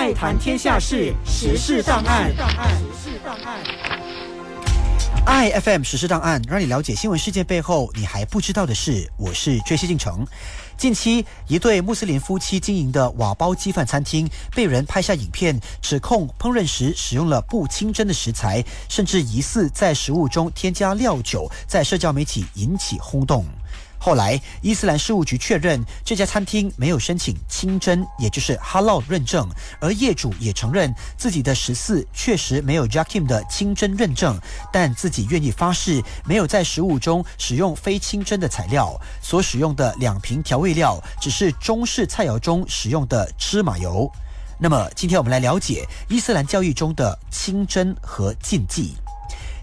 爱谈天下事，时事档案。i FM 时事档案，让你了解新闻事件背后你还不知道的事。我是追西进城。近期，一对穆斯林夫妻经营的瓦包鸡饭餐厅被人拍下影片，指控烹饪时使用了不清真的食材，甚至疑似在食物中添加料酒，在社交媒体引起轰动。后来，伊斯兰事务局确认这家餐厅没有申请清真，也就是哈劳认证，而业主也承认自己的十四确实没有 Jackim 的清真认证，但自己愿意发誓没有在食物中使用非清真的材料，所使用的两瓶调味料只是中式菜肴中使用的芝麻油。那么，今天我们来了解伊斯兰教义中的清真和禁忌。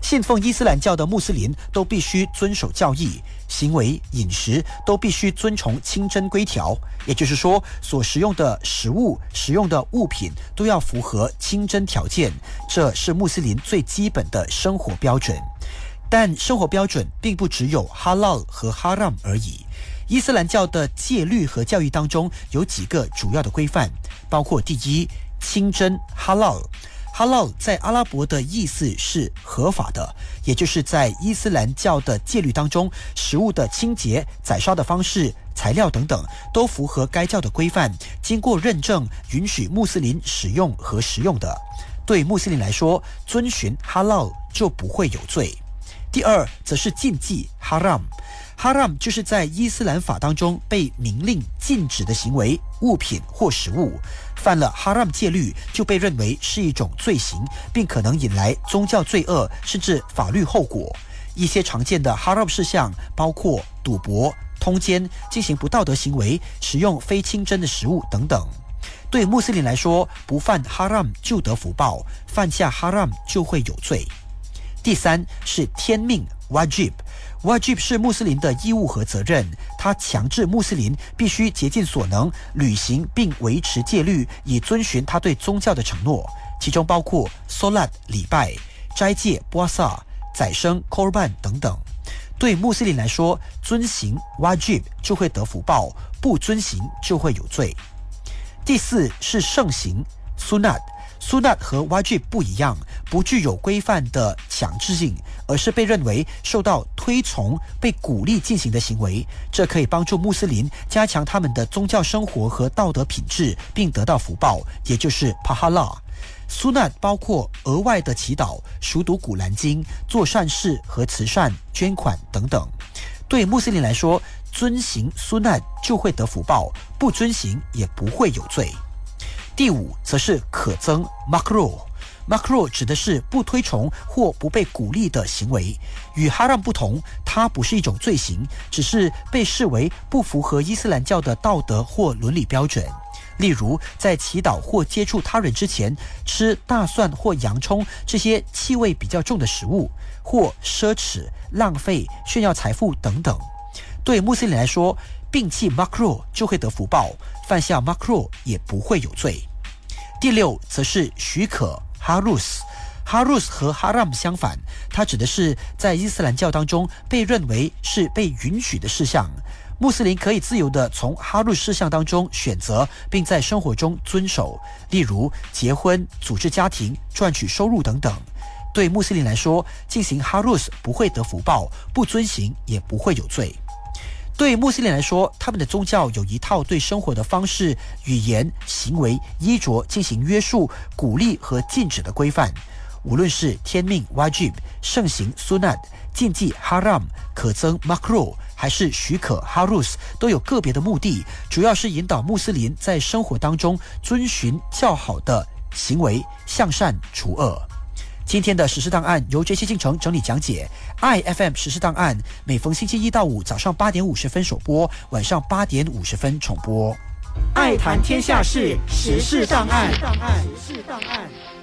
信奉伊斯兰教的穆斯林都必须遵守教义，行为、饮食都必须遵从清真规条。也就是说，所食用的食物、使用的物品都要符合清真条件，这是穆斯林最基本的生活标准。但生活标准并不只有哈拉和哈让而已。伊斯兰教的戒律和教义当中有几个主要的规范，包括第一，清真哈哈喽在阿拉伯的意思是合法的，也就是在伊斯兰教的戒律当中，食物的清洁、宰杀的方式、材料等等，都符合该教的规范，经过认证，允许穆斯林使用和食用的。对穆斯林来说，遵循哈喽就不会有罪。第二，则是禁忌哈 a 哈 m 就是在伊斯兰法当中被明令禁止的行为、物品或食物。犯了哈 m 戒律，就被认为是一种罪行，并可能引来宗教罪恶甚至法律后果。一些常见的哈 m 事项包括赌博、通奸、进行不道德行为、使用非清真的食物等等。对穆斯林来说，不犯哈 m 就得福报，犯下哈 m 就会有罪。第三是天命 wajib。Wajib 是穆斯林的义务和责任，他强制穆斯林必须竭尽所能履行并维持戒律，以遵循他对宗教的承诺，其中包括 Solat 礼拜、斋戒 Puasa、宰生 Korban 等等。对穆斯林来说，遵行 Wajib 就会得福报，不遵行就会有罪。第四是盛行 Sunat。苏纳和 YG 不一样，不具有规范的强制性，而是被认为受到推崇、被鼓励进行的行为。这可以帮助穆斯林加强他们的宗教生活和道德品质，并得到福报，也就是帕哈拉。苏纳包括额外的祈祷、熟读古兰经、做善事和慈善、捐款等等。对穆斯林来说，遵行苏纳就会得福报，不遵行也不会有罪。第五则是可增 makro，makro 指的是不推崇或不被鼓励的行为。与哈让不同，它不是一种罪行，只是被视为不符合伊斯兰教的道德或伦理标准。例如，在祈祷或接触他人之前吃大蒜或洋葱这些气味比较重的食物，或奢侈、浪费、炫耀财富等等。对穆斯林来说，摒弃 makro 就会得福报，犯下 makro 也不会有罪。第六则是许可 harus，harus 和 haram 相反，它指的是在伊斯兰教当中被认为是被允许的事项。穆斯林可以自由地从 harus 事项当中选择，并在生活中遵守，例如结婚、组织家庭、赚取收入等等。对穆斯林来说，进行 harus 不会得福报，不遵行也不会有罪。对穆斯林来说，他们的宗教有一套对生活的方式、语言、行为、衣着进行约束、鼓励和禁止的规范。无论是天命 （wajib）、盛行 （sunat）、禁忌 （haram）、可增 （makro） 还是许可 （harus），都有个别的目的，主要是引导穆斯林在生活当中遵循较好的行为，向善除恶。今天的实施档案由 J.C. 进程整理讲解。i f m 实施档案每逢星期一到五早上八点五十分首播，晚上八点五十分重播。爱谈天下事，时事档案。时事档案。